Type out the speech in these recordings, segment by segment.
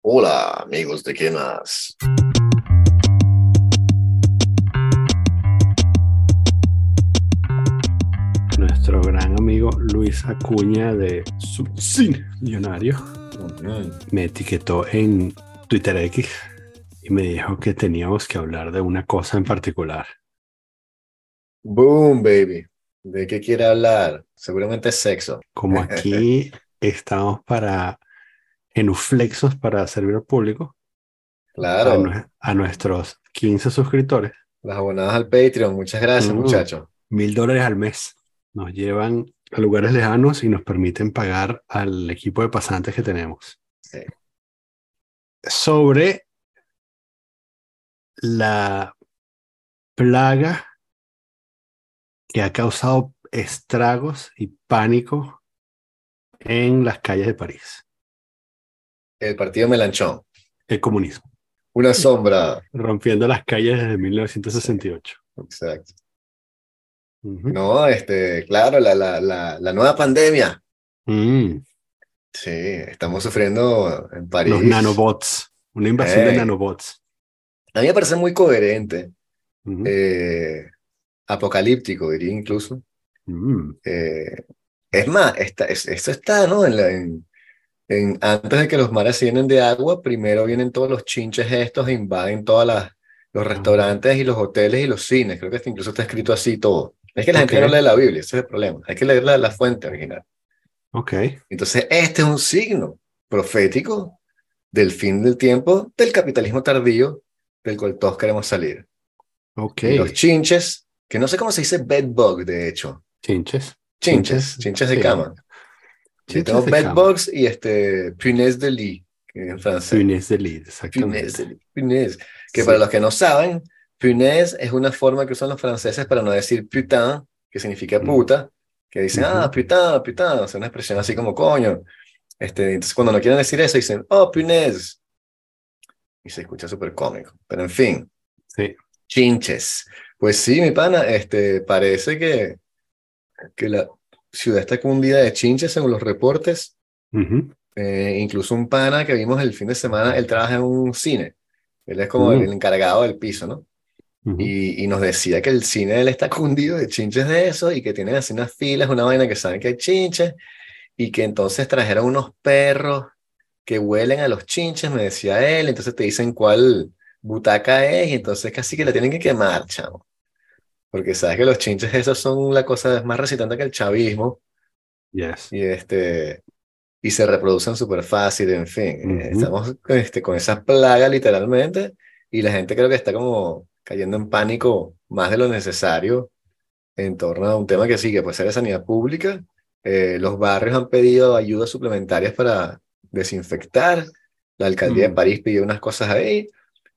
Hola, amigos de qué más. Nuestro gran amigo Luis Acuña de Subcine Millonario me etiquetó en Twitter X y me dijo que teníamos que hablar de una cosa en particular. Boom, baby. ¿De qué quiere hablar? Seguramente es sexo. Como aquí estamos para genuflexos para servir al público. Claro. A, nue- a nuestros 15 suscriptores. Las abonadas al Patreon. Muchas gracias, Uh. muchachos. Mil dólares al mes. Nos llevan a lugares lejanos y nos permiten pagar al equipo de pasantes que tenemos. Sí. Sobre la plaga que ha causado estragos y pánico en las calles de París. El partido Melanchón. El comunismo. Una sombra. Rompiendo las calles desde 1968. Exacto. No, este, claro, la, la, la, la nueva pandemia. Mm, Sí, estamos sufriendo en París. Los nanobots. Una invasión de nanobots. A mí me parece muy coherente, eh, apocalíptico, diría incluso. Mm, Eh, es más, está, es- eso está, ¿no? En la- en- en- antes de que los mares se llenen de agua, primero vienen todos los chinches estos e invaden todos los restaurantes y los hoteles y los cines. Creo que incluso está escrito así todo. Es que la gente Ok. no lee la Biblia, ese es el problema. Hay que leer la, la fuente original. ok. Entonces, este es un signo profético del fin del tiempo del capitalismo tardío del cual todos queremos salir. Ok. Y los chinches, que no sé cómo se dice bedbug, de hecho. Chinches. Chinches, chinches de sí. cama. Yo Chinches tengo bedbugs y este punaise de lit, que en francés. Punaise de Punaise exactamente. de lit, punaise. Que Sí. para los que no saben, punaise es una forma que usan los franceses para no decir putain, que significa Mm. puta, que dicen, Ujú. ah, putain, putain, es una expresión así como coño. Este, entonces, cuando no quieren decir eso, dicen, oh, punaise. Y se escucha súper cómico. Pero en fin, Sí. chinches. Pues sí, mi pana, este, parece que, que la ciudad está cundida de chinches según los reportes. Eh, incluso un pana que vimos el fin de semana, él trabaja en un cine. Él es como el, Mm. el encargado del piso, ¿no? Y, y nos decía que el cine de él está cundido de chinches de eso y que tienen así unas filas, una vaina que saben que hay chinches y que entonces trajeron unos perros que huelen a los chinches, me decía él. Entonces te dicen cuál butaca es y entonces casi que la tienen que quemar, chamo. Porque sabes que los chinches esos son la cosa más resistente que el chavismo Yes. y este y se reproducen súper fácil, en fin, eh, Ujú. estamos este, con esa plaga literalmente y la gente creo que está como cayendo en pánico más de lo necesario en torno a un tema que sí, que puede ser de sanidad pública. Eh, los barrios han pedido ayudas suplementarias para desinfectar. La alcaldía de Mm. París pidió unas cosas ahí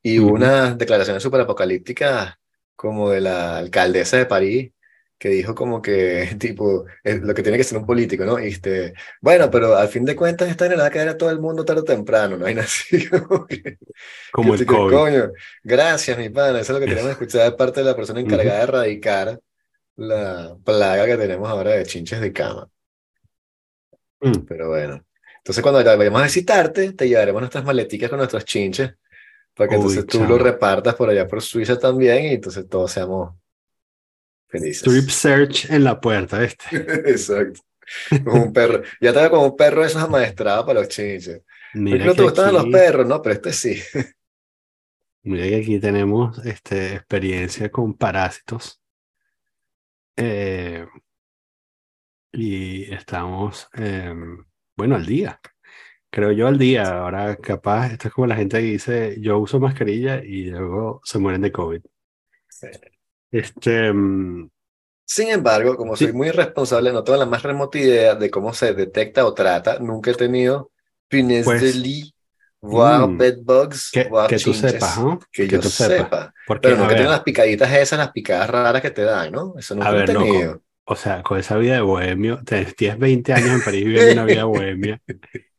y hubo Ujú. unas declaraciones súper apocalípticas como de la alcaldesa de París que dijo como que, tipo, es lo que tiene que ser un político, ¿no? Este, bueno, pero al fin de cuentas esta le va a caer a todo el mundo tarde o temprano, ¿no? Hay así como que, Como que el COVID. coño, gracias, mi pana, eso es lo que queremos escuchar de parte de la persona encargada de erradicar la plaga que tenemos ahora de chinches de cama. Mm. Pero bueno, entonces cuando vayamos a visitarte, te llevaremos nuestras maleticas con nuestros chinches, para que Uy, entonces tú lo repartas por allá por Suiza también y entonces todos seamos felices. Strip search en la puerta, ¿viste? Exacto. Como un perro. Ya veo como un perro de esos amaestrados para los chinches. Mira ¿Por qué no te gustan los perros? No, pero este sí. Mira que aquí tenemos este, experiencia con parásitos. Eh, y estamos, em, bueno, al día. Creo yo al día. Ahora capaz, esto es como la gente que dice, yo uso mascarilla y luego se mueren de COVID. Este, mm, Sin embargo, como Sí. soy muy irresponsable, no tengo la más remota idea de cómo se detecta o trata. Nunca he tenido punaise Pues, de lit, voir mm, bedbugs, que, voir que tú sepas, ¿no? Que Que yo tú sepas. sepa. Porque, Pero he ver, tenido las picaditas esas, las picadas raras que te dan, ¿no? Eso nunca A lo he ver, loco. tenido. o sea, con esa vida de bohemio, tienes 20 años en París viviendo una vida bohemia.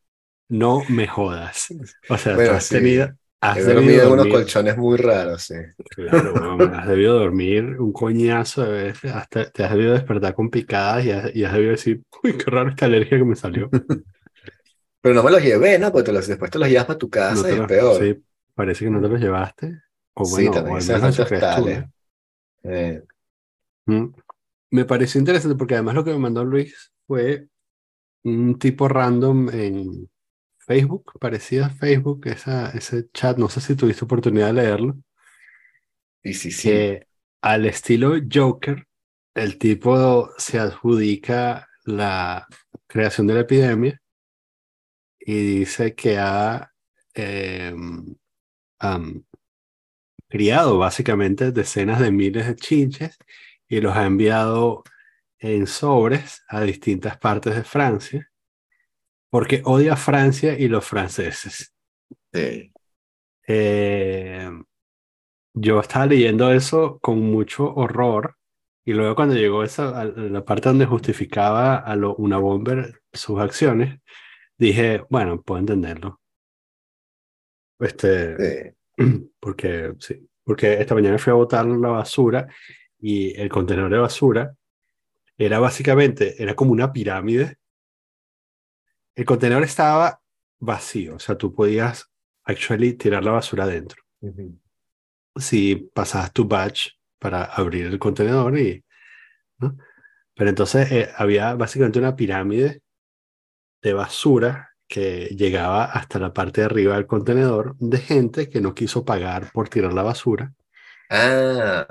No me jodas. O sea, tú Bueno, has sí. tenido, has He dormido en unos colchones muy raros, sí. Claro, weón, has debido dormir un coñazo de veces, hasta te has debido despertar con picadas y has, y has debido decir, uy, qué raro esta alergia que me salió. Pero no me los llevé, ¿no? Porque te los, después te los llevas para tu casa y es peor. Sí, parece que no te los llevaste. O Sí, bueno, también o esas tú. ¿eh? Eh, Mm. Me pareció interesante porque además lo que me mandó Luis fue un tipo random en Facebook, parecía Facebook, esa, ese chat, no sé si tuviste oportunidad de leerlo, y sí, sí. que al estilo Joker, el tipo se adjudica la creación de la epidemia y dice que ha eh, am, criado básicamente decenas de miles de chinches y los ha enviado en sobres a distintas partes de Francia porque odia a Francia y los franceses. Sí. Eh, yo estaba leyendo eso con mucho horror y luego cuando llegó esa, a la parte donde justificaba a lo, una bomber sus acciones, dije, bueno, puedo entenderlo. Este, Sí. porque sí, porque esta mañana fui a botar la basura y el contenedor de basura era básicamente, era como una pirámide. El contenedor estaba vacío, o sea, tú podías actually tirar la basura adentro. Si pasabas tu badge para abrir el contenedor y, ¿no? Pero entonces eh, había básicamente una pirámide de basura que llegaba hasta la parte de arriba del contenedor de gente que no quiso pagar por tirar la basura. Ah,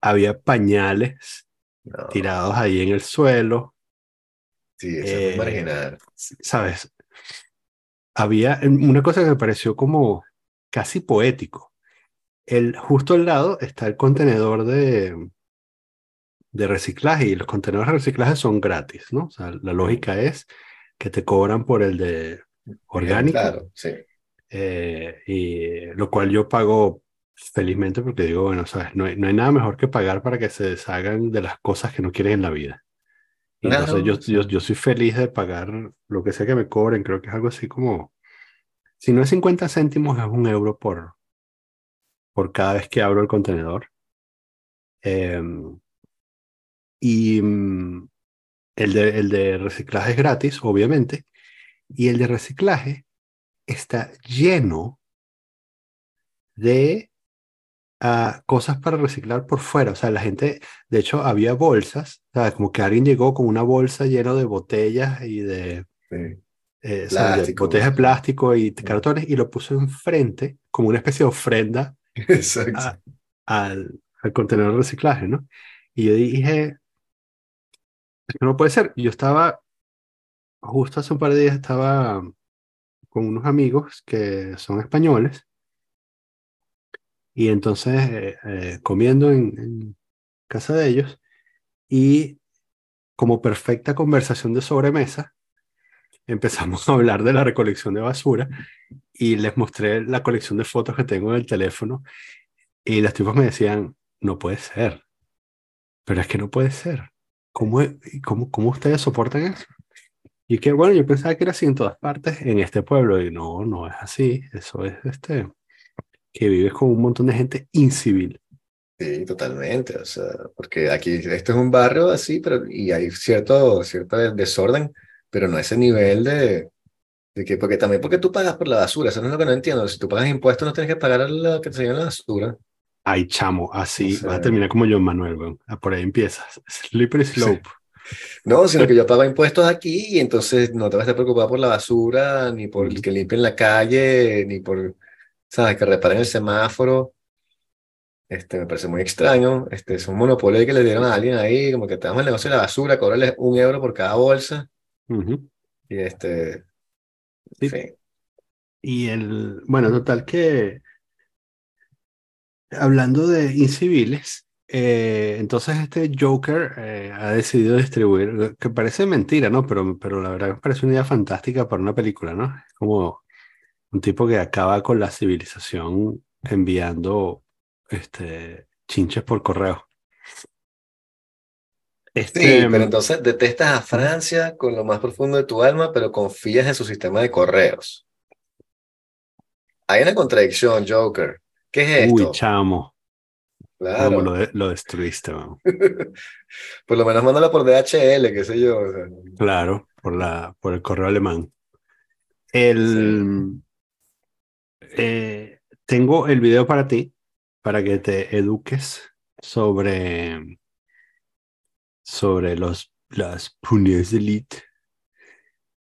Había pañales no. tirados ahí en el suelo, Sí, eso es Eh, marginal. ¿sabes? Había una cosa que me pareció como casi poético. El, justo al lado está el contenedor de, de reciclaje y los contenedores de reciclaje son gratis, ¿no? O sea, la lógica es que te cobran por el de orgánico, Claro, sí. eh, y lo cual yo pago felizmente porque digo, bueno, ¿sabes? No hay, no hay nada mejor que pagar para que se deshagan de las cosas que no quieren en la vida. Claro, entonces yo, yo, yo soy feliz de pagar lo que sea que me cobren, creo que es algo así como, si no es 50 céntimos, es un euro por, por cada vez que abro el contenedor. Em, y mm, el de, el de reciclaje es gratis, obviamente, y el de reciclaje está lleno de cosas para reciclar por fuera. O sea, la gente, de hecho, había bolsas, ¿sabes? Como que alguien llegó con una bolsa llena de botellas y de, Sí. eh, ¿sabes? de botellas de plástico y cartones y lo puso enfrente como una especie de ofrenda a- al, al contenedor de reciclaje, ¿no? Y yo dije, no puede ser. Yo estaba, justo hace un par de días estaba con unos amigos que son españoles y entonces eh, eh, comiendo en, casa de ellos y como perfecta conversación de sobremesa empezamos a hablar de la recolección de basura y les mostré la colección de fotos que tengo en el teléfono y los tipos me decían, no puede ser, pero es que no puede ser. ¿Cómo, cómo, cómo ustedes soportan eso? Y que bueno, yo pensaba que era así en todas partes, en este pueblo, y no, no es así. Eso es este, que vives con un montón de gente incivil. Sí, totalmente. O sea, porque aquí esto es un barrio así, pero y hay cierto, cierto desorden, pero no ese nivel de, de que, porque también porque tú pagas por la basura, eso no es lo que no entiendo. Si tú pagas impuestos, no tienes que pagar lo que te llevan la basura. Ay, chamo, así O sea- vas a terminar como John Manuel, weón. Ah, Por ahí empiezas. Slippery slope. No, sino que yo pago impuestos aquí y entonces no te vas a estar preocupado por la basura, ni por el que limpien la calle, ni por, ¿sabes? Que reparen el semáforo. Este, me parece muy extraño. Este, es un monopolio que le dieron a alguien ahí, como que te damos el negocio de la basura, cobrarles un euro por cada bolsa. Ujú. Y este, Sí. Y el, bueno, total que hablando de inciviles, eh, entonces este Joker eh, ha decidido distribuir, que parece mentira, ¿no? Pero, pero la verdad me parece una idea fantástica para una película, ¿no? Es como un tipo que acaba con la civilización enviando este, chinches por correo. Sí, Este, pero entonces detestas a Francia con lo más profundo de tu alma, pero confías en su sistema de correos. Hay una contradicción, Joker. ¿Qué es uy, esto? chamo, Claro. chamo, lo, de- lo destruiste, man. Por lo menos mándalo por DHL, qué sé yo. o sea. Claro, por la, por el correo alemán. El, eh, tengo el video para ti, para que te eduques sobre, sobre los, las puñes de elite.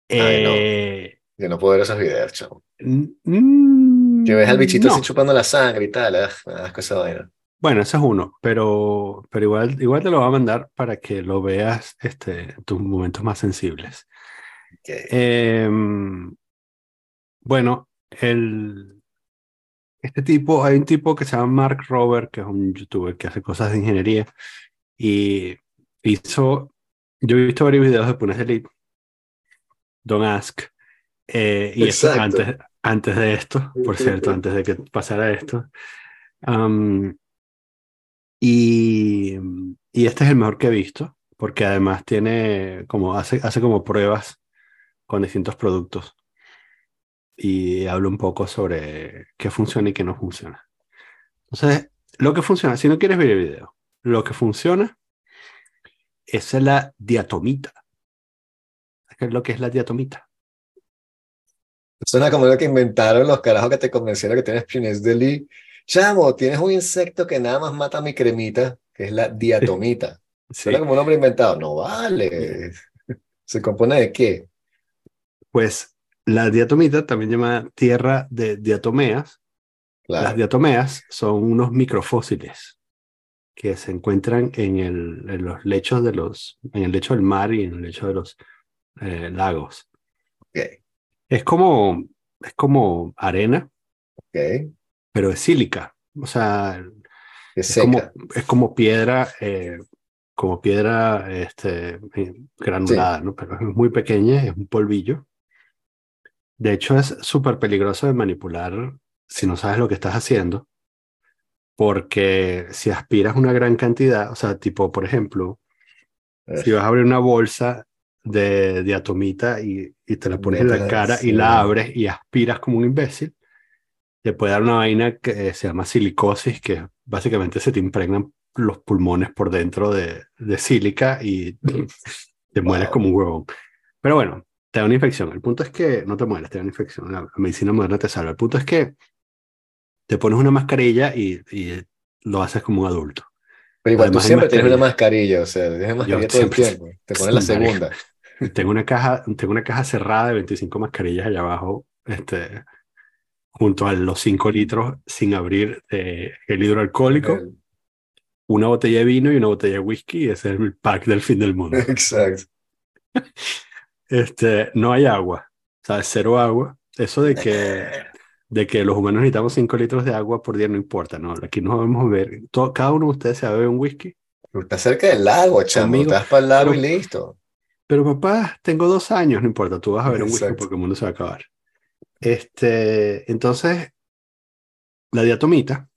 Ay, no. Eh, Yo no puedo ver esos videos, chavo. mm, Que ves al bichito no. así chupando la sangre y tal. ah, me da asco esa vaina. Bueno, ese es uno, pero, pero igual, igual te lo voy a mandar para que lo veas este, en tus momentos más sensibles. Que- Em, bueno, el, este tipo, hay un tipo que se llama Mark Robert, que es un youtuber que hace cosas de ingeniería, y hizo, yo he visto varios videos de Punes Elite, Don't Ask, eh, y Exacto. antes, antes de esto, por cierto, antes de que pasara esto. Am, y, y este es el mejor que he visto, porque además tiene como, hace, hace como pruebas con distintos productos y habla un poco sobre qué funciona y qué no funciona. Entonces, lo que funciona, si no quieres ver el video, lo que funciona es la diatomita. ¿Qué es lo que es la diatomita? Suena como lo que inventaron los carajos que te convencieron que tienes Pines de Lee. Chamo, tienes un insecto que nada más mata mi cremita, que es la diatomita. Sí, Suena como un nombre inventado. No vale. ¿Se compone de qué? pues la diatomita, también llamada tierra de diatomeas, Las diatomeas son unos microfósiles que se encuentran en, el, en los lechos de los, en el lecho del mar y en el lecho de los eh, lagos. Es como, es como arena, pero es sílica. O sea, Es es como, es como piedra, eh, como piedra este, eh, granulada, ¿no? Pero es muy pequeña, es un polvillo. De hecho, es súper peligroso de manipular si no sabes lo que estás haciendo, porque si aspiras una gran cantidad, o sea, tipo, por ejemplo, si vas a abrir una bolsa de diatomita y, y te la pones en la cara y la abres y aspiras como un imbécil, te puede dar una vaina que se llama silicosis, que básicamente se te impregnan los pulmones por dentro de, de sílica y te mueres como un huevón. Pero bueno, te da una infección. El punto es que no te mueres, te da una infección. La medicina moderna te salva. El punto es que te pones una mascarilla y, y lo haces como un adulto. Pero igual tú Además hay siempre tienes una mascarilla. o sea, tienes mascarilla todo el tiempo. Te pones la segunda. Tengo una caja, tengo una caja cerrada de 25 mascarillas allá abajo, este, junto a los 5 litros sin abrir de gel hidroalcohólico, El- una botella de vino y una botella de whisky, y ese es el pack del fin del mundo. Exacto. Este, no hay agua, ¿sabes? Cero agua. Eso de que, de que los humanos necesitamos 5 litros de agua por día no importa, ¿no? Aquí nos vamos a ver, todo, cada uno de ustedes se va a beber un whisky, Tú estás cerca del lago, chamo. Amigo, Estás para el lago pero- y listo. pero papá, tengo dos años, no importa, tú vas a beber un whisky porque el mundo se va a acabar. Este, entonces, la diatomita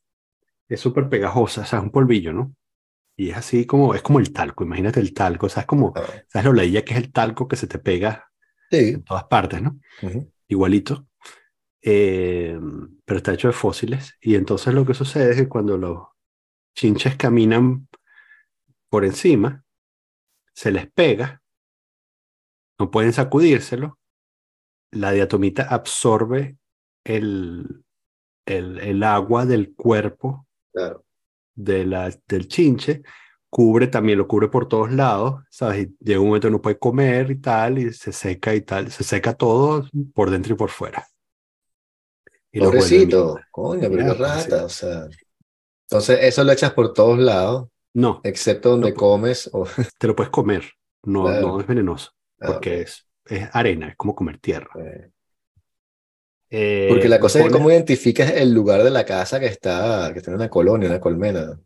es súper pegajosa, o sea, es un polvillo, ¿no? Y es así como, es como el talco, imagínate el talco, o sea, es como, Ah, ¿sabes lo leía que es el talco que se te pega Sí. en todas partes, ¿no? Igualito. Eh, pero está hecho de fósiles. Y entonces lo que sucede es que cuando los chinches caminan por encima, se les pega, no pueden sacudírselo, la diatomita absorbe el, el, el agua del cuerpo Claro. De la, del chinche, cubre también, lo cubre por todos lados, ¿sabes? Y llega un momento que no puede comer y tal, y se seca y tal, se seca todo por dentro y por fuera. Y Pobrecito, coño, pero rata, o sea. Entonces, eso lo echas por todos lados, No, excepto donde No, comes. O... te lo puedes comer, no, Claro. no es venenoso, Ah, porque es, es arena, es como comer tierra. Eh, Eh, Porque la cosa es cómo identificas el lugar de la casa que está, que tiene una colonia, una colmena.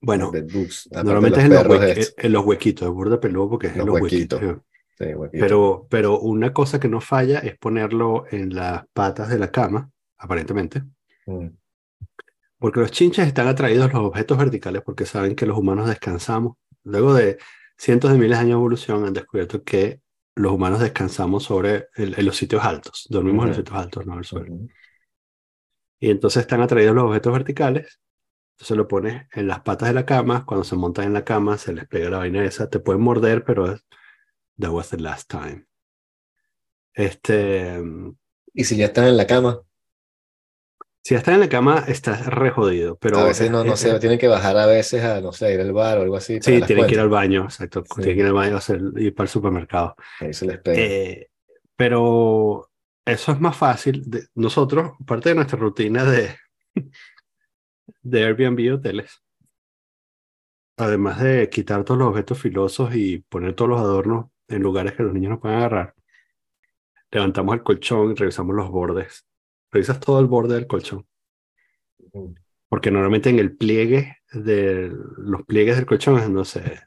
bueno, aparte de normalmente los es en los, estos. en los huequitos, es burda peludo porque es en Los los huequitos. huequitos. Sí, huequito. Pero, pero una cosa que no falla es ponerlo en las patas de la cama, aparentemente, Mm, porque los chinches están atraídos a los objetos verticales porque saben que los humanos descansamos. Luego de cientos de miles de años de evolución han descubierto que los humanos descansamos sobre el- en los sitios altos, dormimos en los sitios altos, no en el suelo. ujú. Y entonces están atraídos los objetos verticales. Entonces lo pones en las patas de la cama. Cuando se montan en la cama, se les pega la vaina esa. Te pueden morder, pero es, that was the last time. Este, Y si ya están en la cama, si estás en la cama, estás re jodido, pero a veces no, no sé, tienen que bajar a veces a, no sé, ir al bar o algo así. sí, tienen que ir al baño, exacto, Sí. tienen que ir al baño ir para el supermercado. Ahí se les pega. Eh, pero eso es más fácil. de- nosotros, parte de nuestra rutina de, de Airbnb hoteles, además de quitar todos los objetos filosos y poner todos los adornos en lugares que los niños no puedan agarrar, levantamos el colchón y revisamos los bordes. Revisas todo el borde del colchón. Porque normalmente en el pliegue de los pliegues del colchón es donde se,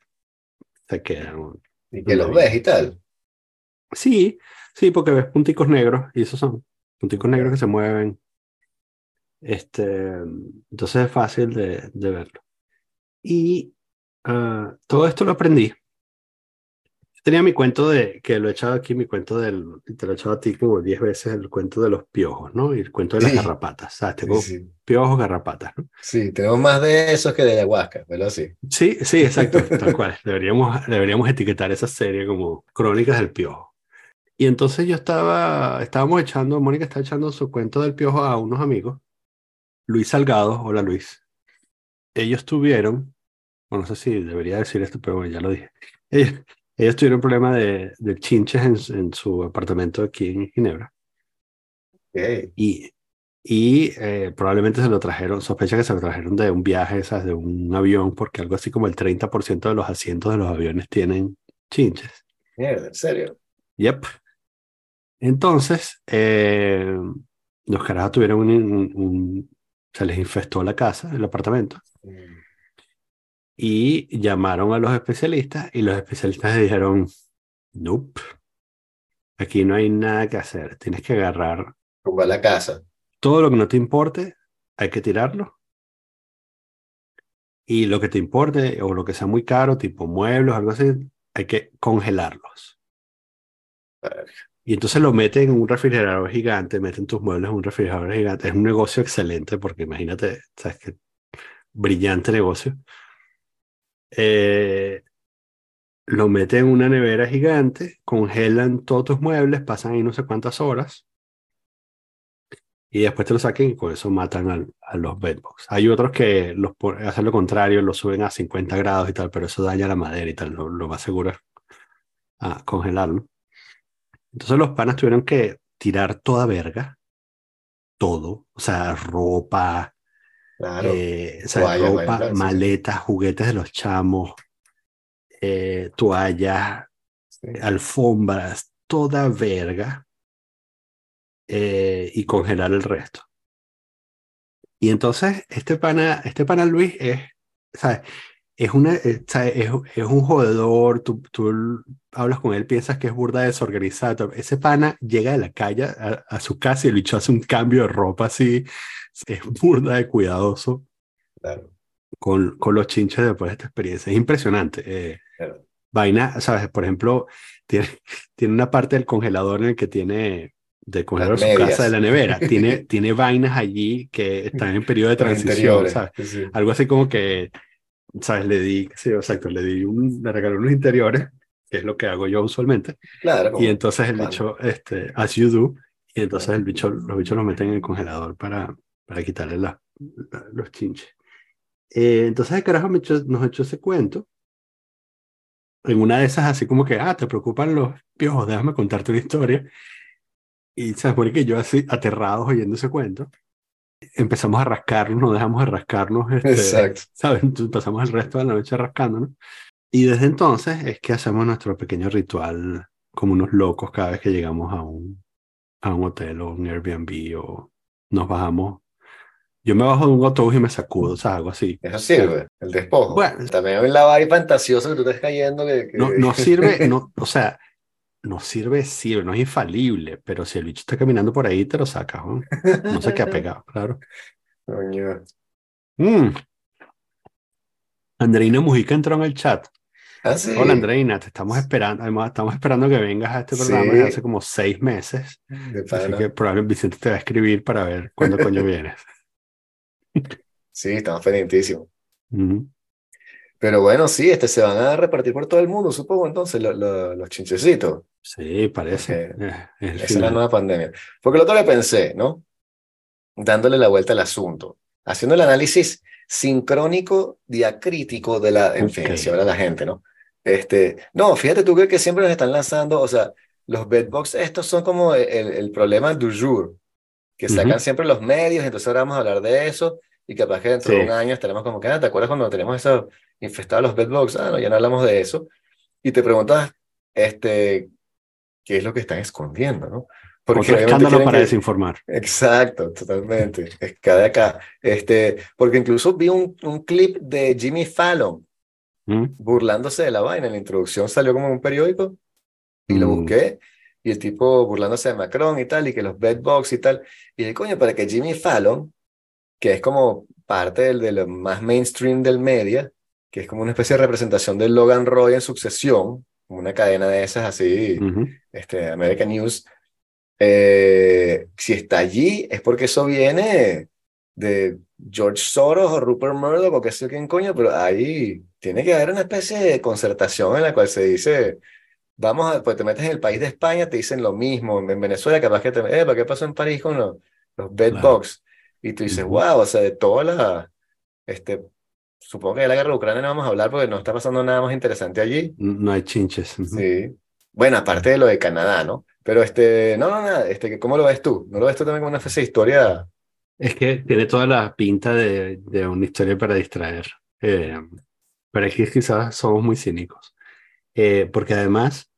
se quedan. Y que los ves y tal. Sí, sí, porque ves punticos negros y esos son punticos negros que se mueven. Este, entonces es fácil de, de verlo. Y ah, todo esto lo aprendí. Tenía mi cuento de, que lo he echado aquí, mi cuento del, te lo he echado a ti como 10 veces, el cuento de los piojos, ¿no? Y el cuento de las Sí. garrapatas. ¿Sabes? Sí, Tengo sí. piojos, garrapatas, ¿no? Sí, tenemos más de esos que de ayahuasca, ¿verdad? Sí. Sí, sí, exacto, tal cual. Deberíamos, deberíamos etiquetar esa serie como Crónicas del Piojo. Y entonces yo estaba, estábamos echando, Mónica está echando su cuento del piojo a unos amigos. Luis Salgado, hola Luis. Ellos tuvieron, bueno, no sé si debería decir esto, pero bueno, ya lo dije. Ellos, ellos tuvieron un problema de, de chinches en, su- en su apartamento aquí en Ginebra. Ok. Y, y eh, probablemente se lo trajeron, sospecha que se lo trajeron de un viaje, esas, de un avión, porque algo así como el 30% de los asientos de los aviones tienen chinches. Mierda, en serio. Yep. Entonces, eh, los carajos tuvieron un, un- un- se les infestó la casa, el apartamento, Mm. Y llamaron a los especialistas y los especialistas dijeron, nope, aquí no hay nada que hacer, tienes que agarrar Tumba la casa. todo lo que no te importe, hay que tirarlo. Y lo que te importe o lo que sea muy caro, tipo muebles algo así, hay que congelarlos. Y entonces lo meten en un refrigerador gigante, meten tus muebles en un refrigerador gigante. Es un negocio excelente porque imagínate, sabes que brillante negocio. Eh, lo meten en una nevera gigante, congelan todos tus muebles, pasan ahí no sé cuántas horas y después te lo saquen y con eso matan a los bedbugs. Hay otros que los hacen lo contrario, lo suben a 50 grados y tal, pero eso daña la madera y tal, lo, más seguro es ah, congelarlo. Entonces los panas tuvieron que tirar toda verga, todo, o sea, ropa, Claro. eh, ropa, claro, sí. maletas, juguetes de los chamos, eh, toallas, Sí. alfombras, toda verga, eh, y congelar el resto. Y entonces, este pana, este pana Luis es, ¿sabes? Es, una, eh, es, es un jodedor, tú, tú hablas con él, piensas que es burda desorganizado. Ese pana llega de la calle a, a su casa y el bicho hace un cambio de ropa así, es burda de cuidadoso Claro. con, con los chinches después de esta experiencia. Es impresionante. eh, Claro. vaina, ¿sabes? Por ejemplo, tiene, tiene una parte del congelador en el que tiene, de congelador de su casa, de la nevera, tiene, tiene vainas allí que están en periodo de transición. ¿sabes? Sí. Algo así como que, ¿sabes? Le di, sí, exacto, le di un, le regalé unos interiores, que es lo que hago yo usualmente, Claro. y entonces el pan. bicho, este, as you do, y entonces el bicho, los bichos los meten en el congelador para, para quitarle la- la- los chinches. Eh, entonces el carajo me echó- nos echó ese cuento. En una de esas, así como que, ah, te preocupan los piojos, déjame contarte una historia. Y se supone que yo así, aterrados oyendo ese cuento, empezamos a rascarnos, no dejamos de rascarnos, este, Exacto. ¿sabes? Entonces pasamos el resto de la noche rascándonos. Y desde entonces es que hacemos nuestro pequeño ritual como unos locos cada vez que llegamos a un, a un hotel o un Airbnb o nos bajamos. Yo me bajo de un autobús y me sacudo, o sea, algo así. Eso sirve, el despojo. Bueno. También hay un lavar y fantasioso que tú estás cayendo que, que- No, no sirve, no, o sea, no sirve, sirve, no es infalible, pero si el bicho está caminando por ahí, te lo sacas, ¿no? No se queda pegado, claro. Coño. Mm. Andreina Mujica entró en el chat. Ah, sí. Hola Andreina, te estamos esperando, además estamos esperando que vengas a este programa Sí. desde hace como seis meses, así que probablemente Vicente te va a escribir para ver cuándo coño vienes. Sí, estamos pendientísimos. Ujú. Pero bueno, sí, este, se van a repartir por todo el mundo, supongo, entonces, los chinchecitos. Sí, parece. Eh, esa es la nueva pandemia. Porque lo otro que pensé, ¿no? Dándole la vuelta al asunto, haciendo el análisis sincrónico, diacrítico de la, en fin, si habla la gente, ¿no? Este, no, fíjate tú que, que siempre nos están lanzando, o sea, los bedbox estos son como el, el problema du jour, que sacan siempre los medios, entonces ahora vamos a hablar de eso, y capaz que dentro de un año estaremos como que, ah, ¿te acuerdas cuando tenemos eso infestado los bedbugs? Ah, no, ya no hablamos de eso. Y te preguntas, este, ¿qué es lo que están escondiendo, no? Porque Otro escándalo para desinformar. Exacto, totalmente. Es cada acá. Este, porque incluso vi un, un clip de Jimmy Fallon ¿Mm? burlándose de la vaina. En la introducción salió como un periódico y lo mm. busqué. Y el tipo burlándose de Macron y tal, y que los bedbugs y tal. Y de coño, para que Jimmy Fallon, que es como parte del, de lo más mainstream del media, que es como una especie de representación de Logan Roy en sucesión, una cadena de esas así, este, American News, eh, si está allí es porque eso viene de George Soros o Rupert Murdoch o qué sé quién coño, pero ahí tiene que haber una especie de concertación en la cual se dice, vamos a, pues te metes en el país de España, te dicen lo mismo, en Venezuela capaz que te, eh, ¿qué pasó en París con los, los bedbugs? Y tú dices, wow, o sea, de toda la, este, supongo que de la guerra de Ucrania no vamos a hablar porque no está pasando nada más interesante allí. No hay chinches. Sí. Bueno, aparte de lo de Canadá, ¿no? Pero este, no, no, nada, este, ¿cómo lo ves tú? ¿No lo ves tú también como una especie de historia? Es que tiene toda la pinta de, de una historia para distraer. Eh, pero aquí quizás somos muy cínicos. Eh, porque además,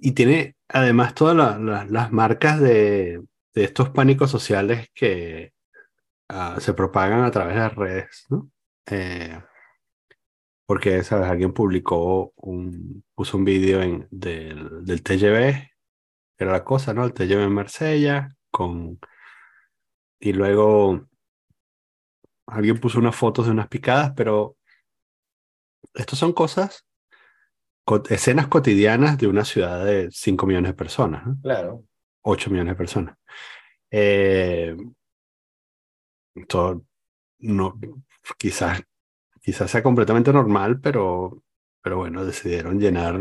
y tiene además todas las marcas de, de, estos pánicos sociales que uh, se propagan a través de las redes, ¿no? Eh, porque, ¿sabes? Alguien publicó un, puso un vídeo en, del, del TGV, era la cosa, ¿no? El TGV en Marsella, con... Y luego alguien puso unas fotos de unas picadas, pero estas son cosas, escenas cotidianas de una ciudad de 5 millones de personas, ¿no? Claro. 8 millones de personas. Eh, esto no, quizás quizás sea completamente normal, pero, pero bueno, decidieron llenar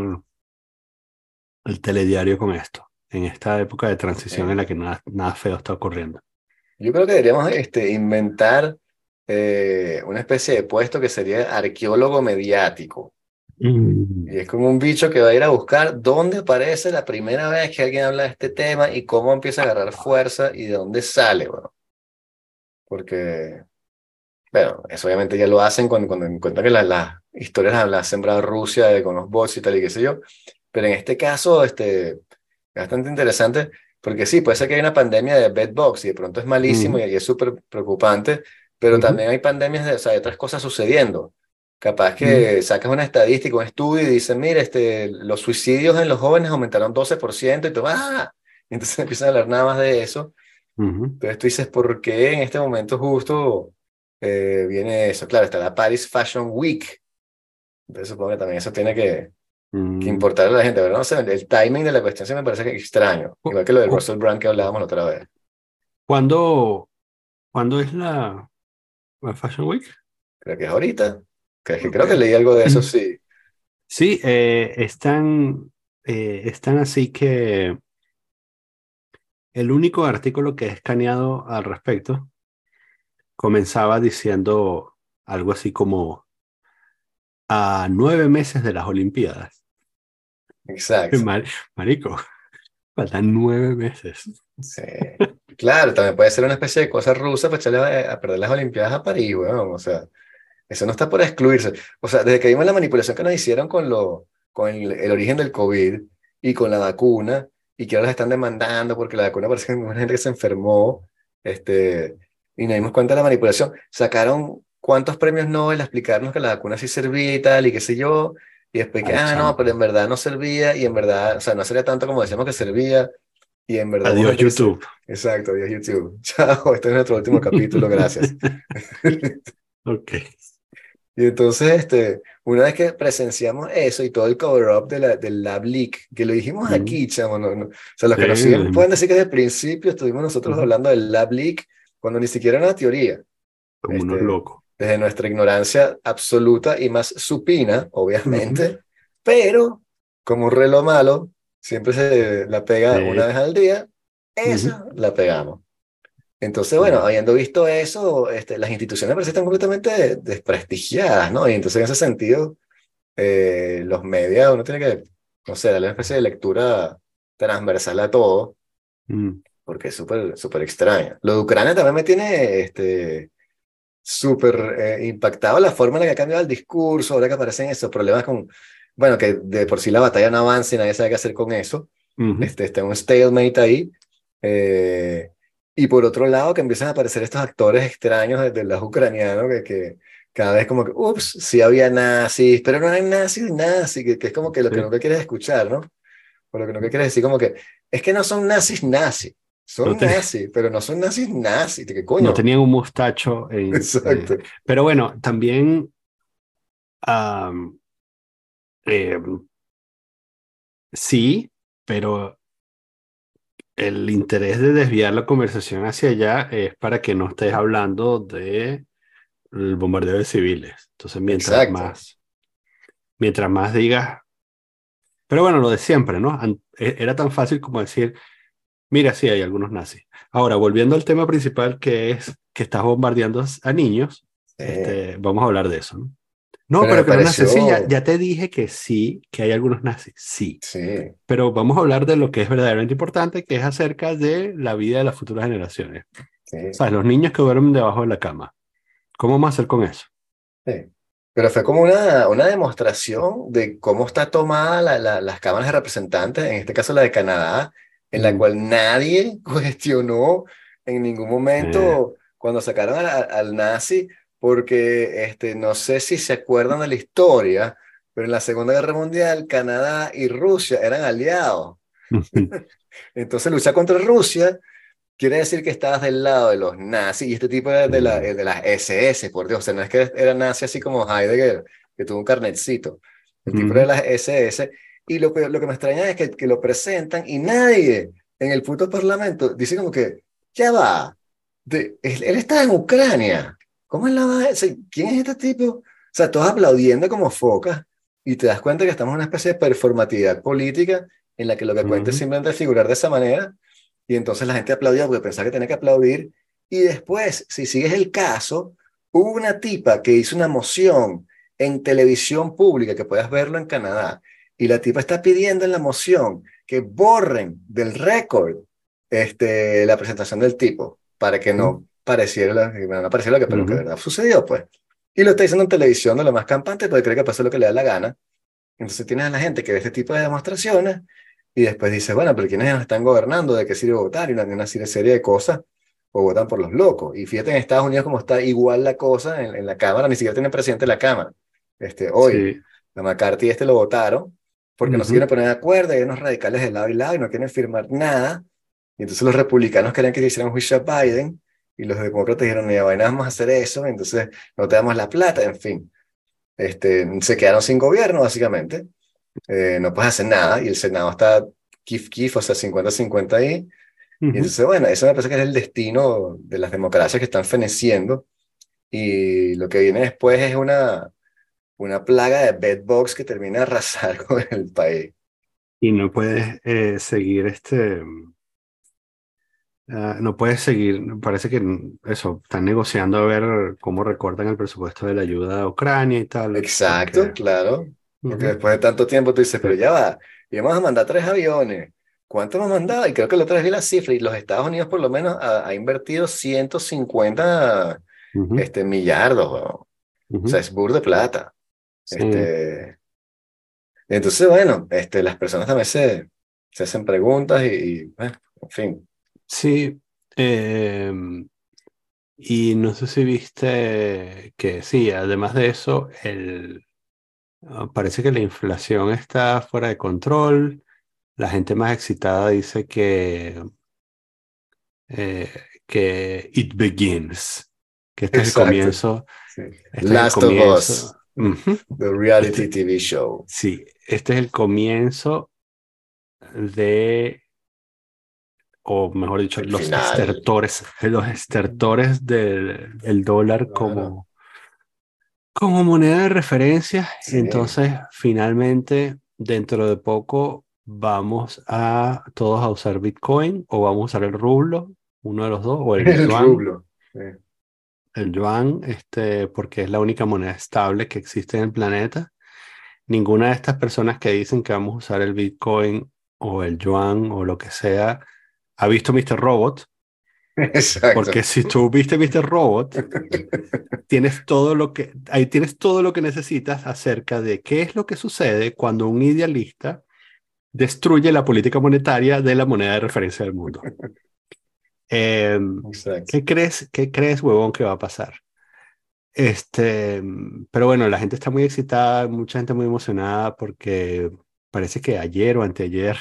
el telediario con esto, en esta época de transición en la que nada, nada feo está ocurriendo. Yo creo que deberíamos este, inventar eh, una especie de puesto que sería arqueólogo mediático. Mm. Y es como un bicho que va a ir a buscar dónde aparece la primera vez que alguien habla de este tema y cómo empieza a agarrar fuerza y de dónde sale. Bueno. Porque bueno, eso obviamente ya lo hacen cuando, cuando encuentran que las historias las ha sembrado Rusia con los bots y tal y qué sé yo. Pero en este caso, este, es bastante interesante porque sí, puede ser que hay una pandemia de bedbox y de pronto es malísimo y, es súper preocupante, pero también hay pandemias de, o sea, de otras cosas sucediendo. Capaz que sacas una estadística, un estudio y dicen, mira, este, los suicidios en los jóvenes aumentaron 12% y tú, ¡ah! entonces empiezan a hablar nada más de eso. Entonces tú dices, ¿por qué en este momento justo eh, viene eso, claro, está la Paris Fashion Week. Entonces supongo que también eso tiene que, que mm. importar a la gente, pero no sé, el timing de la cuestión se me parece que extraño, igual que lo de Russell Brand que hablábamos la otra vez. ¿Cuándo, ¿cuándo es la, Fashion Week? Creo que es ahorita. Creo que, creo que leí algo de eso, sí. Sí, eh, están, eh, están así que el único artículo que he escaneado al respecto comenzaba diciendo algo así como a nueve meses de las Olimpiadas. Exacto. marico, faltan nueve meses. Sí. Claro, también puede ser una especie de cosa rusa para echarle a, perder las Olimpiadas a París, weón. O sea, eso no está por excluirse. O sea, desde que vimos la manipulación que nos hicieron con, lo, con el, origen del COVID y con la vacuna, y que ahora las están demandando porque la vacuna parece que mucha gente que se enfermó, este, y nos dimos cuenta de la manipulación. Sacaron cuántos premios Nobel a explicarnos que la vacuna sí servía y tal, y qué sé yo, y después que, ah, no, pero en verdad no servía, y en verdad, o sea, no sería tanto como decíamos que servía, y en verdad... Adiós YouTube. Exacto, adiós YouTube. Chao, este es nuestro último capítulo, gracias. ok. Y entonces, este, una vez que presenciamos eso y todo el cover-up de la, del Lab Leak, que lo dijimos aquí, chamo, no, o sea, los que nos siguen pueden decir que desde el principio estuvimos nosotros hablando del Lab Leak, cuando ni siquiera era una teoría. Como unos este, locos. desde nuestra ignorancia absoluta y más supina, obviamente, pero como un reloj malo, siempre se la pega una vez al día, esa la pegamos. Entonces, bueno, habiendo visto eso, este, las instituciones parece están completamente desprestigiadas, ¿no? Y entonces en ese sentido, eh, los medios, uno tiene que, no sé, darle una especie de lectura transversal a todo, mm. porque es súper, súper extraño. Lo de Ucrania también me tiene este, súper eh, impactado la forma en la que ha cambiado el discurso, ahora que aparecen esos problemas con, bueno, que de por sí la batalla no avanza y nadie sabe qué hacer con eso, este, está un stalemate ahí. Eh, y por otro lado, que empiezan a aparecer estos actores extraños desde los ucranianos, que, que cada vez como que, ups, sí había nazis, pero no hay nazis, nazis, que, que es como que lo que no quieres escuchar, ¿no? O lo que no quieres decir, como que, es que no son nazis nazis, son nazis, pero no son nazis nazis, ¿qué coño? No tenían un mostacho. Exacto. pero bueno, también... Em, sí, pero el interés de desviar la conversación hacia allá es para que no estés hablando de el bombardeo de civiles. Entonces, mientras más, mientras más digas, pero bueno, lo de siempre, ¿no? E, era tan fácil como decir, mira, sí, hay algunos nazis. Ahora, volviendo al tema principal, que es que estás bombardeando a niños, este, vamos a hablar de eso, ¿no? No, pero, que nazis, sí, ya, te dije que sí, que hay algunos nazis, sí. Sí. Pero vamos a hablar de lo que es verdaderamente importante, que es acerca de la vida de las futuras generaciones. Sí. O sea, los niños que duermen debajo de la cama. ¿Cómo vamos a hacer con eso? Sí. Pero fue como una, una demostración de cómo está tomada la, las cámaras de representantes, en este caso la de Canadá, en la cual nadie cuestionó en ningún momento cuando sacaron al nazi porque este, no sé si se acuerdan de la historia, pero en la Segunda Guerra Mundial Canadá y Rusia eran aliados. Entonces luchar contra Rusia quiere decir que estabas del lado de los nazis y este tipo de, de, la, de las SS, por Dios, o sea, no es que era nazi así como Heidegger, que tuvo un carnetcito, el tipo de las SS, y lo que, lo que me extraña es que, que lo presentan y nadie en el puto parlamento dice como que, ya va, de, él, él está en Ucrania, ¿Cómo es la ¿Quién es este tipo? O sea, todos aplaudiendo como focas y te das cuenta que estamos en una especie de performatividad política en la que lo que cuenta es simplemente figurar de esa manera y entonces la gente aplaudía porque pensaba que tenía que aplaudir y después, si sigues el caso, hubo una tipa que hizo una moción en televisión pública, que puedas verlo en Canadá, y la tipa está pidiendo en la moción que borren del récord este, la presentación del tipo para que no pareciera, no pareciera lo que, pero que verdad sucedió, pues. Y lo está diciendo en televisión de lo más campante, porque cree que pasa lo que le da la gana. Entonces tienes a la gente que ve este tipo de demostraciones y después dice, bueno, pero ¿quiénes nos están gobernando? ¿De qué sirve votar? Y una, una serie de cosas, o votan por los locos. Y fíjate en Estados Unidos cómo está igual la cosa en, la Cámara, ni siquiera tiene presidente de la Cámara. Este, hoy, la McCarthy este lo votaron porque no se quieren poner de acuerdo, hay unos radicales de lado y lado y no quieren firmar nada. Y entonces los republicanos querían que le hicieran juicio a Biden y los demócratas dijeron, mira, bueno, vamos a hacer eso, entonces no te damos la plata, en fin. Este, se quedaron sin gobierno, básicamente. Eh, no puedes hacer nada y el Senado está kif kif, o sea, 50-50 ahí. Y entonces, bueno, eso me parece que es el destino de las democracias que están feneciendo. Y lo que viene después es una, una plaga de bedbugs que termina de arrasar con el país. Y no puedes eh, seguir este, Ah, no puedes seguir, parece que eso, están negociando a ver cómo recortan el presupuesto de la ayuda a Ucrania y tal. Exacto, claro. Porque después de tanto tiempo tú dices, pero ya va, íbamos a mandar tres aviones. ¿Cuánto hemos mandado? Y creo que la otra vez vi la cifra y los Estados Unidos por lo menos ha, invertido 150 este, millardos. O sea, es bur de plata. Este, entonces, bueno, este, las personas también se, se hacen preguntas y, y en fin. Sí, em, y no sé si viste que sí, además de eso, el, ah, parece que la inflación está fuera de control. La gente más excitada dice que, eh, que it begins, que este es el comienzo. Este Last of Us, the reality TV show. Sí, este es el comienzo de o mejor dicho, los estertores, los estertores del, dólar como, Como moneda de referencia, entonces finalmente dentro de poco vamos a todos a usar Bitcoin o vamos a usar el rublo, uno de los dos, o el, yuan. El yuan, este, porque es la única moneda estable que existe en el planeta. Ninguna de estas personas que dicen que vamos a usar el Bitcoin o el yuan o lo que sea ha visto Mr. Robot. Exacto. Porque si tú viste Mr. Robot, tienes todo lo que ahí tienes todo lo que necesitas acerca de qué es lo que sucede cuando un idealista destruye la política monetaria de la moneda de referencia del mundo. Em, ¿Qué crees, qué crees, huevón, que va a pasar? Este, pero bueno, la gente está muy excitada, mucha gente muy emocionada porque parece que ayer o anteayer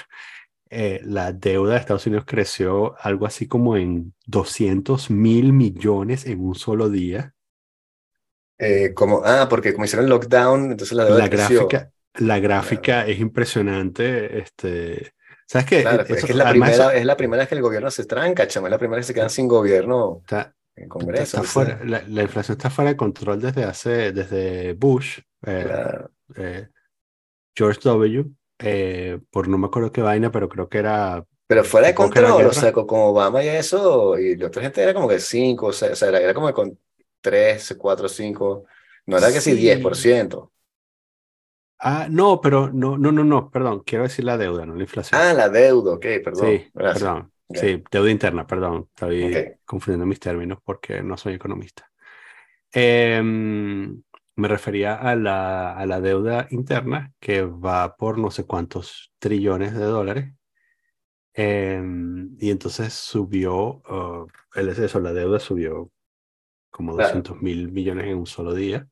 eh, la deuda de Estados Unidos creció algo así como en 200 mil millones en un solo día. Eh, como, ah, porque como hicieron lockdown, entonces la deuda la Gráfica, la gráfica es impresionante. Este, ¿Sabes qué? es, que es, la primera, es la primera vez que el gobierno se tranca, chamo, es la primera vez que se quedan sin gobierno en Congreso. la, inflación está fuera de control desde hace, desde Bush, eh, eh, George W., eh, por no me acuerdo qué vaina, pero creo que era... Pero fuera de control, o sea, con Obama y eso, y la otra gente era como que 5, o sea, era, era como con 3, 4, 5, no era que sí 10%. Ah, no, pero no, no, no, no, perdón, quiero decir la deuda, no la inflación. Ah, la deuda, ok, perdón. Sí, perdón. Sí, deuda interna, perdón. Estoy confundiendo mis términos porque no soy economista. Em, me refería a la, a la deuda interna que va por no sé cuántos trillones de dólares. Em, y entonces subió, uh, el eso, la deuda subió como 200 mil millones en un solo día.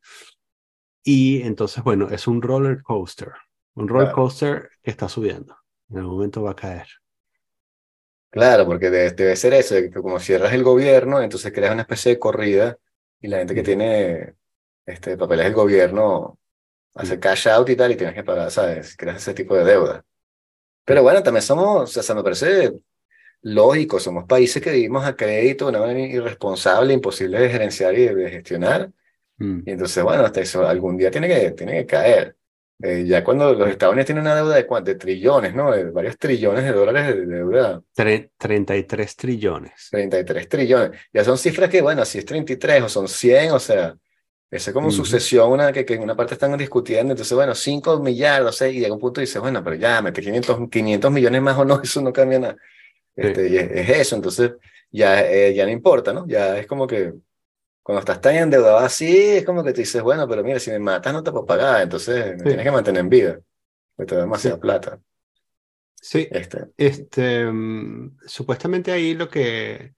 Y entonces, bueno, es un roller coaster, un roller coaster que está subiendo. En algún momento va a caer. Claro, porque debe, ser eso, que como cierras el gobierno, entonces creas una especie de corrida y la gente que tiene este, papeles del gobierno hace cash out y tal y tienes que pagar, ¿sabes? Creas ese tipo de deuda. Pero bueno, también somos, o sea, me parece lógico, somos países que vivimos a crédito de una manera irresponsable, imposible de gerenciar y de gestionar. Mm. Y entonces, bueno, hasta eso algún día tiene que, tiene que caer. Eh, ya cuando los Estados Unidos tienen una deuda de, de trillones, ¿no? De varios trillones de dólares de deuda. 33 trillones. 33 trillones. Ya son cifras que, bueno, si es 33 o son 100, o sea, esa es como sucesión, una que, que, en una parte están discutiendo, entonces, bueno, 5 millardos, 6, y llega un punto y dice, bueno, pero ya, mete 500, 500 millones más o no, eso no cambia nada. Este, y es, eso, entonces ya, eh, ya no importa, ¿no? Ya es como que cuando estás tan endeudado así, es como que te dices, bueno, pero mira, si me matas no te puedo pagar, entonces me tienes que mantener en vida, porque te da demasiada plata. Sí, este, este mm, supuestamente ahí lo que,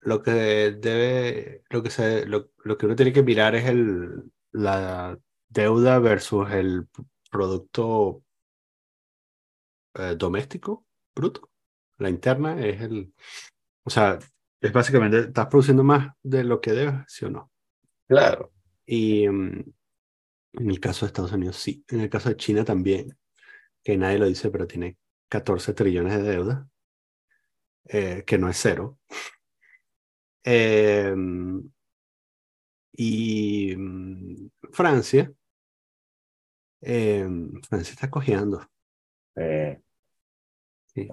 lo que debe, lo que, se, lo, lo que uno tiene que mirar es el, la deuda versus el producto eh, doméstico bruto. La interna es el, o sea, es básicamente, estás produciendo más de lo que debes, ¿sí o no? Claro. Y mm, en el caso de Estados Unidos, sí. En el caso de China también, que nadie lo dice, pero tiene 14 trillones de deuda, eh, que no es cero. Em, y mm, Francia, em, Francia está cojeando. Eh, sí.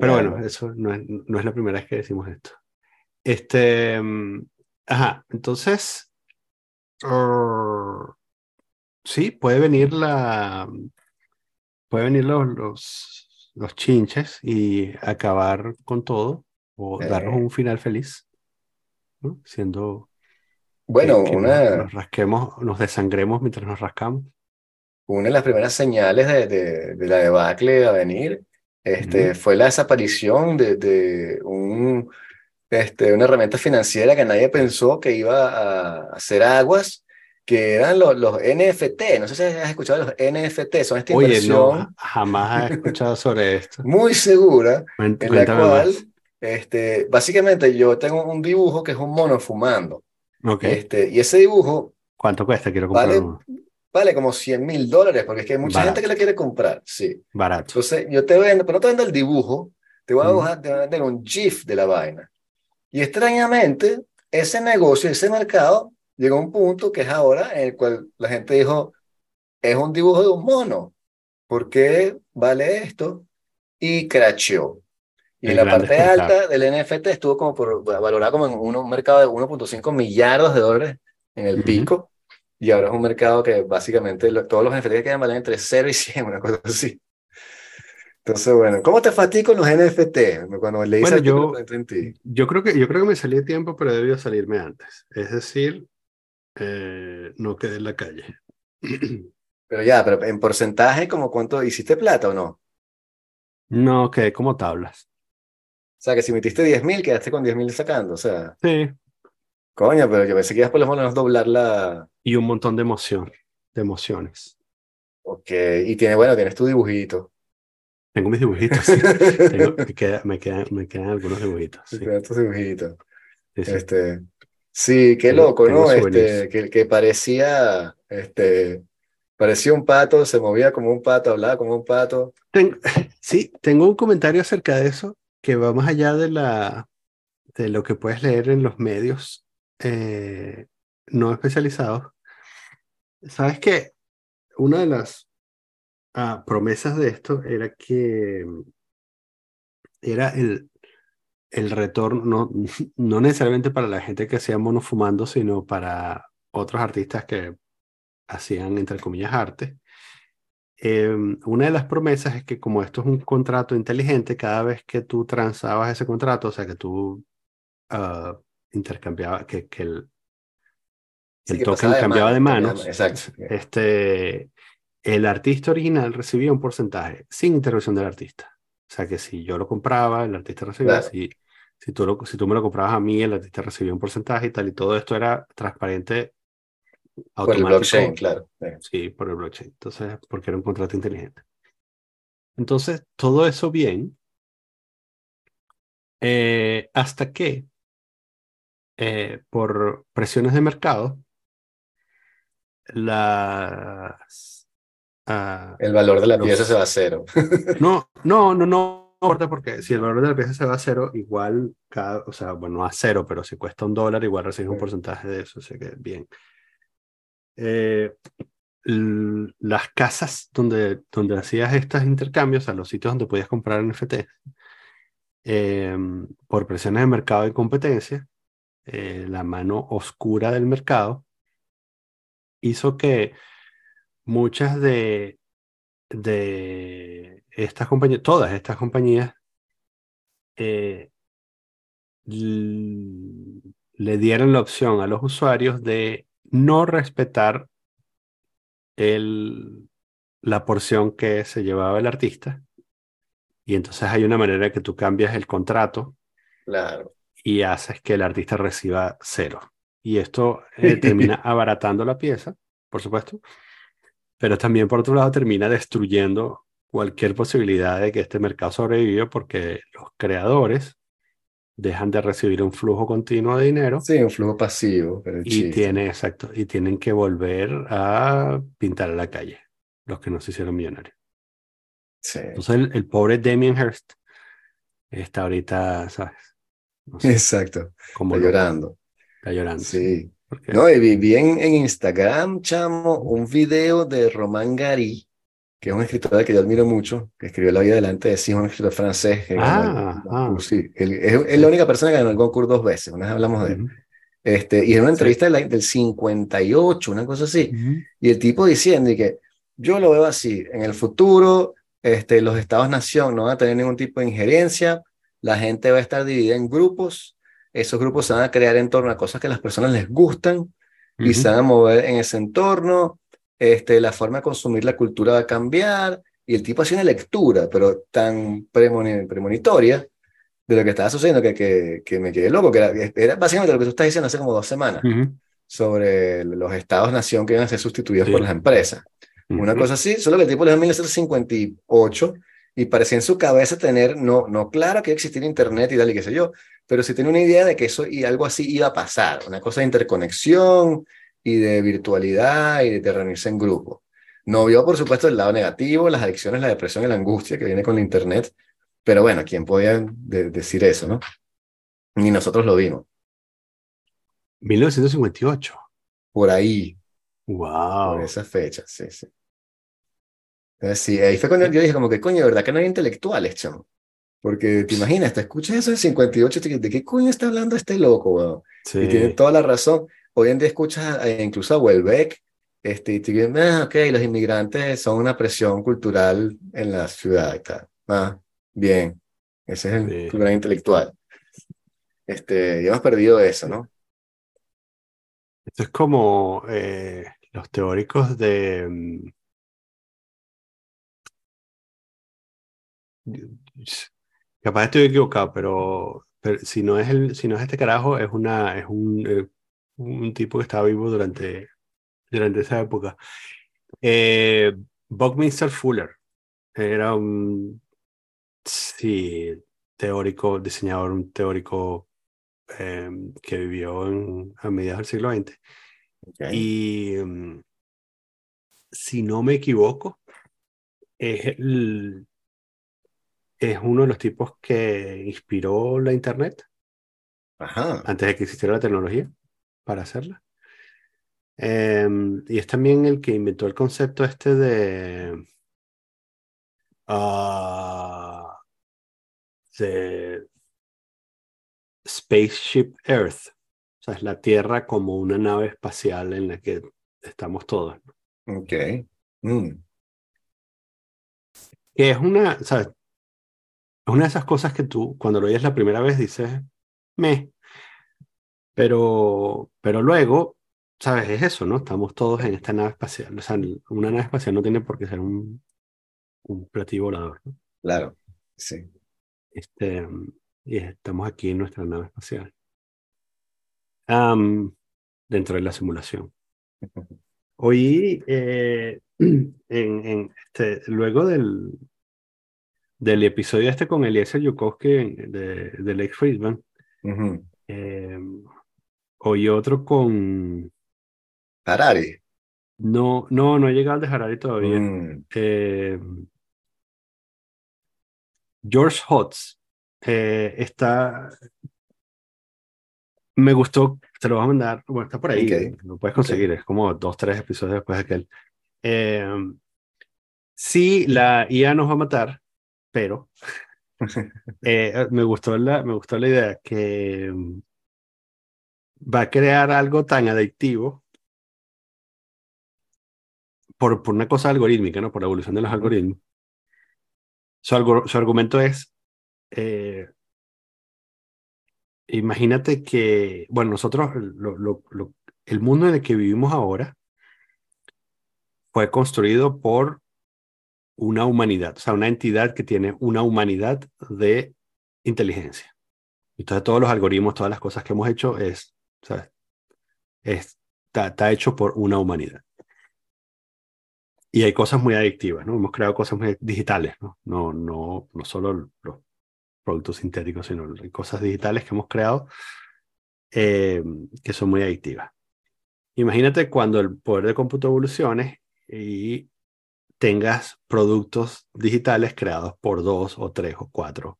Pero bueno, eso no es, no es la primera vez que decimos esto. Este, mm, ajá, entonces, sí, puede venir la, puede venir los, los, los chinches y acabar con todo o darnos un final feliz, ¿no? siendo bueno, una... nos, rasquemos, nos desangremos mientras nos rascamos. Una de las primeras señales de, de, de la debacle a venir este, fue la desaparición de, de un este, una herramienta financiera que nadie pensó que iba a hacer aguas, que eran los, los NFT. No sé si has escuchado los NFT, son esta Oye, no, jamás he escuchado sobre esto. Muy segura, en la cual, este, básicamente yo tengo un dibujo que es un mono fumando. Okay. Este, y ese dibujo... ¿Cuánto cuesta? Quiero comprar vale, Vale como 100 mil dólares, porque es que hay mucha gente que la quiere comprar, sí. Barato. Entonces, yo te vendo, pero no te vendo el dibujo, te voy a, te voy a vender un GIF de la vaina. Y extrañamente, ese negocio, ese mercado, llegó un punto que es ahora en el cual la gente dijo, es un dibujo de un mono, ¿por qué vale esto? Y cracheó. Y en la parte alta del NFT estuvo como por, valorado como en un, mercado de 1.5 millardos de dólares en el pico. Y ahora es un mercado que básicamente todos los NFTs quedan valen entre 0 y 100, una cosa así. Entonces, bueno, ¿cómo te fatigo con los NFT? Cuando le bueno, yo, yo creo que yo creo que me salí de tiempo, pero debió salirme antes. Es decir, eh, no quedé en la calle. Pero ya, pero en porcentaje, ¿como cuánto hiciste plata o no? No, quedé como tablas. O sea, que si metiste 10.000, quedaste con 10.000 sacando, o sea. Sí. Coño, pero yo pensé que ibas por lo menos doblar la... Y un montón de emoción, de emociones. Ok, y tiene, bueno, tienes tu dibujito. Tengo mis dibujitos, sí. me, quedan, me, quedan, algunos dibujitos. Sí. tus dibujitos. Sí, sí. Este, sí qué loco, ¿no? Este, que, que parecía, este, parecía un pato, se movía como un pato, hablaba como un pato. sí, tengo un comentario acerca de eso que va más allá de, la, de lo que puedes leer en los medios eh, no especializados. Sabes que una de las Ah, promesas de esto era que era el, el retorno, no, no necesariamente para la gente que hacía monofumando, sino para otros artistas que hacían, entre comillas, arte. Em, una de las promesas es que como esto es un contrato inteligente, cada vez que tú transabas ese contrato, o sea, que tú uh, intercambiabas, que, que el, el token cambiaba de manos, exacto. este, el artista original recibía un porcentaje sin intervención del artista. O sea que si yo lo compraba, el artista recibía, si, si, tú lo, si tú me lo comprabas a mí, el artista recibía un porcentaje y tal, y todo esto era transparente. Automático. Por el blockchain, claro. Sí, por el blockchain. Entonces, porque era un contrato inteligente. Entonces, todo eso bien, eh, hasta que, eh, por presiones de mercado, las Ah, el valor de la pieza se va a cero. no, no, no, no importa porque si el valor de la pieza se va a cero, igual cada, o sea, bueno, a cero, pero si cuesta un dólar, igual recibes un porcentaje de eso, o sea que bien. Eh, las casas donde, donde hacías estos intercambios, a los sitios donde podías comprar NFT, eh, por presiones de mercado y competencia, eh, la mano oscura del mercado hizo que muchas de, de estas compañías, todas estas compañías, eh, le dieron la opción a los usuarios de no respetar el, la porción que se llevaba el artista. Y entonces hay una manera que tú cambias el contrato claro. y haces que el artista reciba cero. Y esto eh, termina abaratando la pieza, por supuesto, pero también por otro lado termina destruyendo cualquier posibilidad de que este mercado sobreviva porque los creadores dejan de recibir un flujo continuo de dinero. Sí, un flujo pasivo. y, tiene, exacto, y tienen que volver a pintar a la calle, los que no se hicieron millonarios. Sí. Entonces el, pobre Damien Hirst está ahorita, ¿sabes? exacto. Como está llorando. Está llorando. Sí. No, y vi en, Instagram, chamo, un video de Román Gary, que es un escritor que yo admiro mucho, que escribió La vida delante de sí, un escritor francés. ah, ah. Sí, es, la única persona que ganó el concurso dos veces, una vez hablamos de él. Este, y en una entrevista del 58, una cosa así, y el tipo diciendo y que yo lo veo así, en el futuro este, los estados-nación no van a tener ningún tipo de injerencia, la gente va a estar dividida en grupos, esos grupos se van a crear en torno a cosas que a las personas les gustan y se van a mover en ese entorno. Este, la forma de consumir la cultura va a cambiar. Y el tipo hacía una lectura, pero tan premonitoria de lo que estaba sucediendo que, que, que me quedé loco, que era, básicamente lo que tú estás diciendo hace como dos semanas, sobre los estados-nación que iban a ser sustituidos por las empresas. Una cosa así, solo que el tipo dio en 1958 y parecía en su cabeza tener, no, no claro que existir Internet y tal y qué sé yo, pero sí tenía una idea de que eso y algo así iba a pasar, una cosa de interconexión y de virtualidad y de reunirse en grupo. No vio, por supuesto, el lado negativo, las adicciones, la depresión y la angustia que viene con la Internet, pero bueno, ¿quién podía decir eso, no? Ni nosotros lo vimos. 1958. por ahí. Wow. Por esa fecha, sí, sí. Sí, ahí fue cuando yo dije, como que coño, ¿de verdad que no hay intelectuales, chamo? Porque te imaginas, te escuchas eso en 58, ¿de qué coño está hablando este loco, weón? Sí. Y tiene toda la razón. Hoy en día escuchas eh, incluso a Welbeck, este, y te dicen, ah, ok, los inmigrantes son una presión cultural en la ciudad y tal. Ah, bien. Ese es el Sí. intelectual. Este, ya hemos perdido eso, ¿no? Esto es como eh, los teóricos de... mm, Capaz estoy equivocado, pero, pero si no es el, si no es este carajo, es una, es un, eh, un tipo que estaba vivo durante, durante esa época. Eh, Buckminster Fuller era un sí, teórico, diseñador, un teórico eh, que vivió en, a mediados del siglo XX. Ok. Y mm, si no me equivoco, es, el- es uno de los tipos que inspiró la Internet Ajá. antes de que existiera la tecnología para hacerla. Em, y es también el que inventó el concepto este de, de Spaceship Earth. O sea, es la Tierra como una nave espacial en la que estamos todos. Ok. Mm, Que es una, ¿sabes? Es una de esas cosas que tú, cuando lo oyes la primera vez, dices, me. Pero, pero luego, ¿sabes? Es eso, ¿no? Estamos todos en esta nave espacial. O sea, una nave espacial no tiene por qué ser un, un platillo volador, ¿no? claro. Sí. Este, y estamos aquí en nuestra nave espacial. Dentro de la simulación. Hoy, eh, en, en este, luego del, del episodio este con Eliezer Yukowski de, de Lake Friedman, eh, oí otro con... Harari. No, no, no he llegado al de Harari todavía. Mm, Eh, George Hotz eh, está... Me gustó, te lo voy a mandar, bueno, está por ahí, Ok. lo puedes conseguir, es como dos, tres episodios después de aquel. Eh, sí, la IA nos va a matar, pero me gustó la, me gustó la idea que va a crear algo tan adictivo por, por una cosa algorítmica, ¿no? Por la evolución de los algoritmos. Su, su argumento es, eh, imagínate que, bueno, nosotros, lo- lo- lo- el mundo en el que vivimos ahora fue construido por una humanidad, o sea, una entidad que tiene una humanidad de inteligencia. Entonces, todos los algoritmos, todas las cosas que hemos hecho es, está, hecho por una humanidad. Y hay cosas muy adictivas, ¿no? Hemos creado cosas muy digitales, ¿no? No, no, no solo los productos sintéticos, sino cosas digitales que hemos creado eh, que son muy adictivas. Imagínate cuando el poder de cómputo evolucione y tengas productos digitales creados por dos o tres o cuatro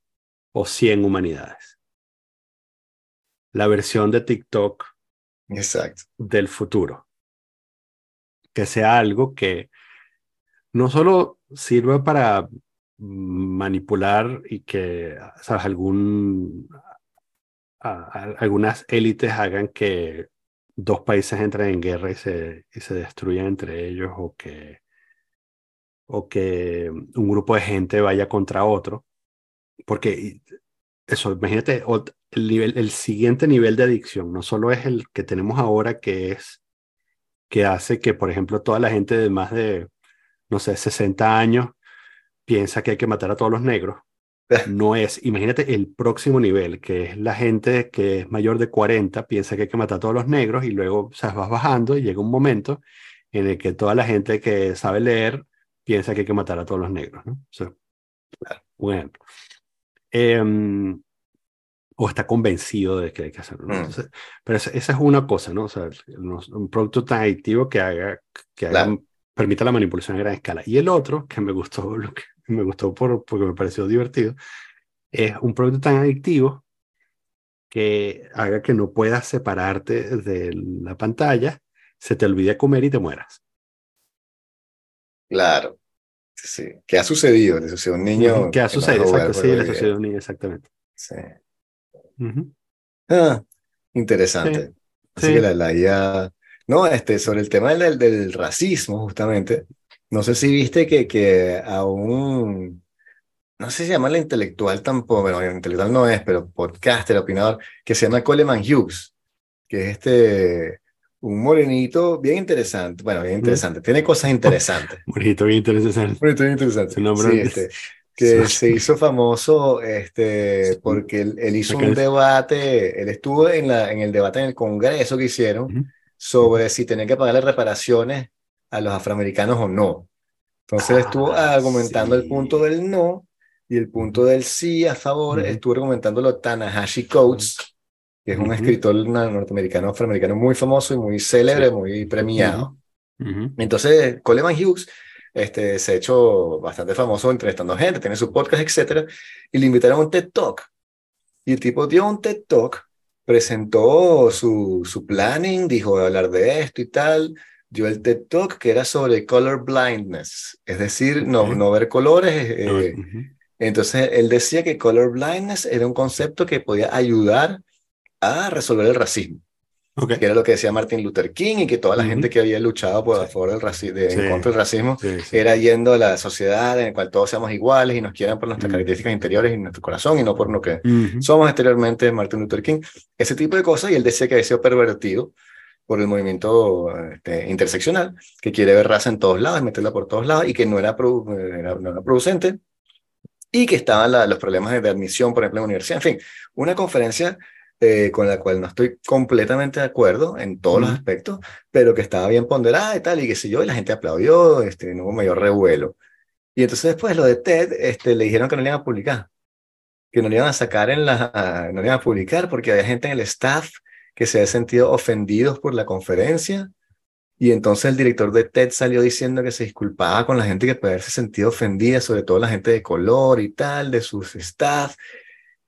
o cien humanidades. La versión de TikTok exacto. del futuro. Que sea algo que no solo sirva para manipular y que, ¿sabes? Algún, a- a- algunas élites hagan que dos países entren en guerra y se, y se destruyan entre ellos o que, o que un grupo de gente vaya contra otro. Porque eso, imagínate, el, nivel, el siguiente nivel de adicción, no solo es el que tenemos ahora, que es que hace que, por ejemplo, toda la gente de más de, no sé, 60 años piensa que hay que matar a todos los negros. No es, imagínate el próximo nivel, que es la gente que es mayor de 40, piensa que hay que matar a todos los negros y luego o sea, vas bajando y llega un momento en el que toda la gente que sabe leer piensa que hay que matar a todos los negros. ¿no? O sea, un ejemplo. Em, o está convencido de que hay que hacerlo. ¿no? Mm. Entonces, pero esa, esa es una cosa, ¿no? O sea, un producto tan adictivo que haga, que haga- Claro. permita la manipulación a gran escala. Y el otro, que me gustó, lo que me gustó por, porque me pareció divertido, es un producto tan adictivo que haga que no puedas separarte de la pantalla se te olvide comer y te mueras. Claro. Sí. ¿Qué ha sucedido? Le sucedió a un niño. ¿Qué ha sucedido? Exacto, sí, le sucedió a un niño, exactamente. Sí. Ah, interesante. Así que la, la IA. No, este, sobre el tema del, del, racismo, justamente. No sé si viste que, que a un. No sé si se llama la intelectual tampoco, bueno, intelectual no es, pero podcaster, opinador, que se llama Coleman Hughes, que es este un morenito bien interesante. Bueno, bien interesante. Tiene cosas interesantes. morenito bien interesante. Morenito bien interesante. Sí, este, que se hizo famoso este, porque él, hizo un debate, él estuvo en, la, en el debate en el Congreso que hicieron sobre si tenían que pagarle reparaciones a los afroamericanos o no. Entonces estuvo ah, argumentando el punto del no y el punto del sí a favor, estuvo argumentándolo Tanahashi Coates, que es un escritor norteamericano, afroamericano muy famoso y muy célebre, muy premiado. Entonces, Coleman Hughes este, se ha hecho bastante famoso entrevistando gente, tiene su podcast, etc. Y le invitaron a un TED Talk. Y el tipo dio un TED Talk, presentó su, su planning, dijo de hablar de esto y tal. Dio el TED Talk que era sobre color blindness, es decir, no, no ver colores. Eh, entonces, él decía que color blindness era un concepto que podía ayudar a resolver el racismo. Que era lo que decía Martin Luther King y que toda la gente que había luchado por, a favor del racismo, en contra del racismo, era yendo a la sociedad en la cual todos seamos iguales y nos quieran por nuestras características interiores y nuestro corazón y no por lo que somos exteriormente, Martin Luther King. Ese tipo de cosas y él decía que había sido pervertido por el movimiento este, interseccional, que quiere ver raza en todos lados, meterla por todos lados y que no era, no era producente y que estaban los problemas de admisión, por ejemplo, en la universidad. En fin, una conferencia eh, con la cual no estoy completamente de acuerdo en todos los aspectos, pero que estaba bien ponderada y tal, y qué sé yo, y la gente aplaudió, este, no hubo mayor revuelo. Y entonces después lo de TED, este, le dijeron que no le iban a publicar, que no le iban a sacar en la, no le iban a publicar porque había gente en el staff que se había sentido ofendidos por la conferencia, y entonces el director de TED salió diciendo que se disculpaba con la gente que puede haberse sentido ofendida, sobre todo la gente de color y tal, de sus staff,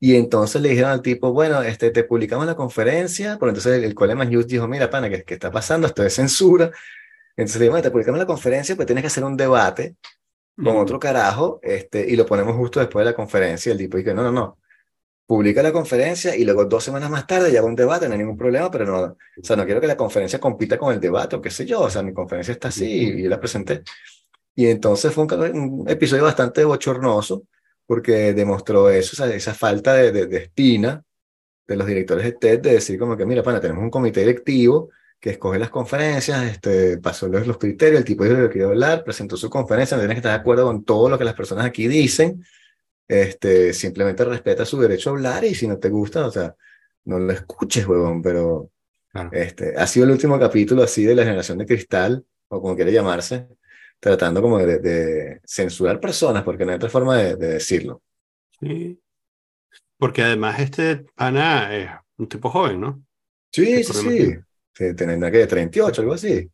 y entonces le dijeron al tipo, bueno, este, te publicamos la conferencia, pero entonces el, el Coleman Hughes dijo, mira, pana, ¿qué, ¿qué, está pasando? Esto es censura. Entonces le dijo, te publicamos la conferencia, pues tienes que hacer un debate con otro carajo, este, y lo ponemos justo después de la conferencia. El tipo dice, no, no, no, publica la conferencia y luego dos semanas más tarde ya va un debate, no hay ningún problema, pero no, o sea, no quiero que la conferencia compita con el debate o qué sé yo, o sea, mi conferencia está así y, y la presenté. Y entonces fue un, un episodio bastante bochornoso porque demostró eso, esa falta de, de, espina de los directores de TED de decir como que, mira, pana, tenemos un comité directivo que escoge las conferencias, este, pasó los, los criterios, el tipo dijo que quería hablar, presentó su conferencia, no tienes que estar de acuerdo con todo lo que las personas aquí dicen, este, simplemente respeta su derecho a hablar y si no te gusta, o sea, no lo escuches, huevón, pero este, ha sido el último capítulo así de la generación de cristal, o como quiere llamarse, tratando como de, censurar personas, porque no hay otra forma de, decirlo. Sí. Porque además este Ana es un tipo joven, ¿no? Sí, sí, sí. sí. Teniendo que 38, algo así.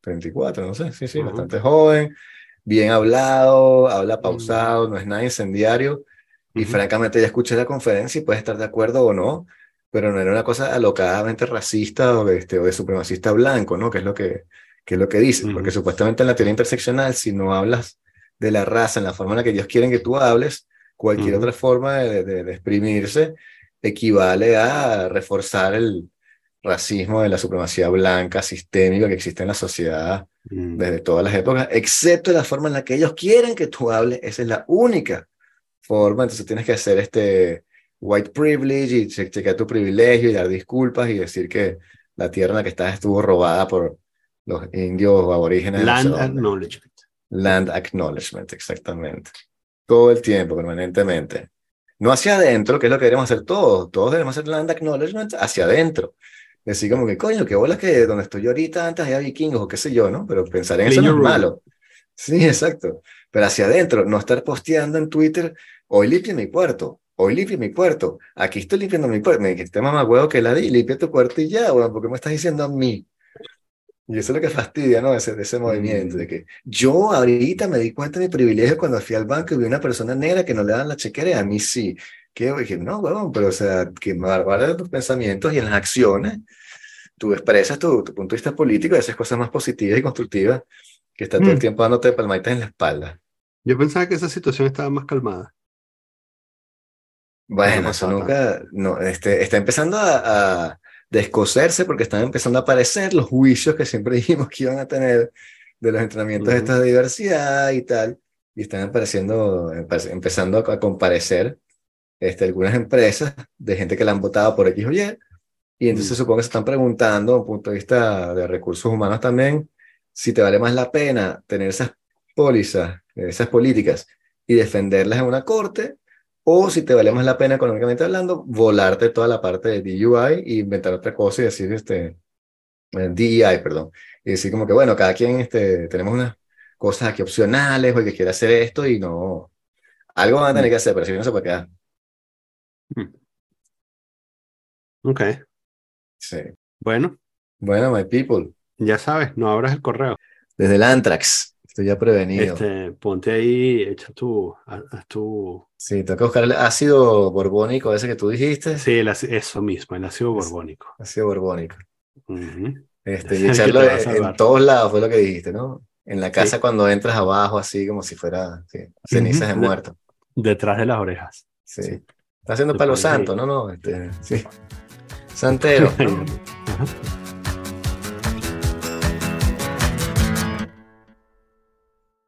34, no sé. Sí, sí, bastante joven, bien hablado, habla pausado, no es nada incendiario. Y francamente ya escuché la conferencia y puedes estar de acuerdo o no, pero no era una cosa alocadamente racista o, este, o de supremacista blanco, ¿no? Que es lo que, que es lo que dicen, porque supuestamente en la teoría interseccional, si no hablas de la raza en la forma en la que ellos quieren que tú hables, cualquier otra forma de, de, exprimirse equivale a reforzar el racismo de la supremacía blanca sistémica que existe en la sociedad desde todas las épocas, excepto la forma en la que ellos quieren que tú hables, esa es la única forma, entonces tienes que hacer este white privilege y chequear tu privilegio y dar disculpas y decir que la tierra en la que estás estuvo robada por los indios aborígenes. Land acknowledgement. Land acknowledgement, exactamente. Todo el tiempo, permanentemente. No hacia adentro, que es lo que queremos hacer todos. Todos debemos hacer land acknowledgement hacia adentro. Decir como que, coño, qué bolas que donde estoy yo ahorita antes había vikingos o qué sé yo, ¿no? Pero pensar en eso no es malo. Sí, exacto. Pero hacia adentro, no estar posteando en Twitter, hoy limpio mi puerto, hoy limpio mi puerto, aquí estoy limpiando mi puerto. Me dijiste, mamá, huevo, que la di, limpia tu puerto y ya, bueno, porque me estás diciendo a mí? Y eso es lo que fastidia, ¿no? Ese, ese movimiento, de que yo ahorita me di cuenta de mi privilegio cuando fui al banco y vi una persona negra que no le dan la chequera y a mí sí. Que dije, no, huevón, pero o sea, que de tus pensamientos y en las acciones tú expresas tu, tu punto de vista político y haces cosas más positivas y constructivas que está todo el Mm. tiempo dándote palmaditas en la espalda. Yo pensaba que esa situación estaba más calmada. Bueno, No eso nunca, no, este, está empezando a, a descoserse porque están empezando a aparecer los juicios que siempre dijimos que iban a tener de los entrenamientos Ujú. estos de diversidad y tal, y están apareciendo, empe- empezando a, comparecer este, algunas empresas de gente que la han votado por X o Y, y entonces Mm. supongo que se están preguntando, desde un punto de vista de recursos humanos también, si te vale más la pena tener esas pólizas, esas políticas y defenderlas en una corte, o si te vale más la pena económicamente hablando, volarte toda la parte de DUI e inventar otra cosa y decir, este, eh, DEI, perdón, y decir como que, bueno, cada quien, este, tenemos unas cosas aquí opcionales o el que quiera hacer esto y no, algo van a tener que hacer, pero si no se puede quedar. Ok. Sí. Bueno, Bueno, my people, ya sabes, no abras el correo. desde el Antrax, estoy ya prevenido. Este, ponte ahí, echa tu, haz tu, Sí, tengo que buscar el ácido borbónico ese que tú dijiste. sí, el ácido- eso mismo, el ácido borbónico. Ácido borbónico. Este, Es y echarlo en, todos lados fue lo que dijiste, ¿no? En la casa Sí. cuando entras abajo, así como si fuera sí, cenizas de muerto. Detrás de las orejas. Sí. Sí. Está haciendo Te palo ahí. santo, ¿no? No, este, sí. Santero. ¿no?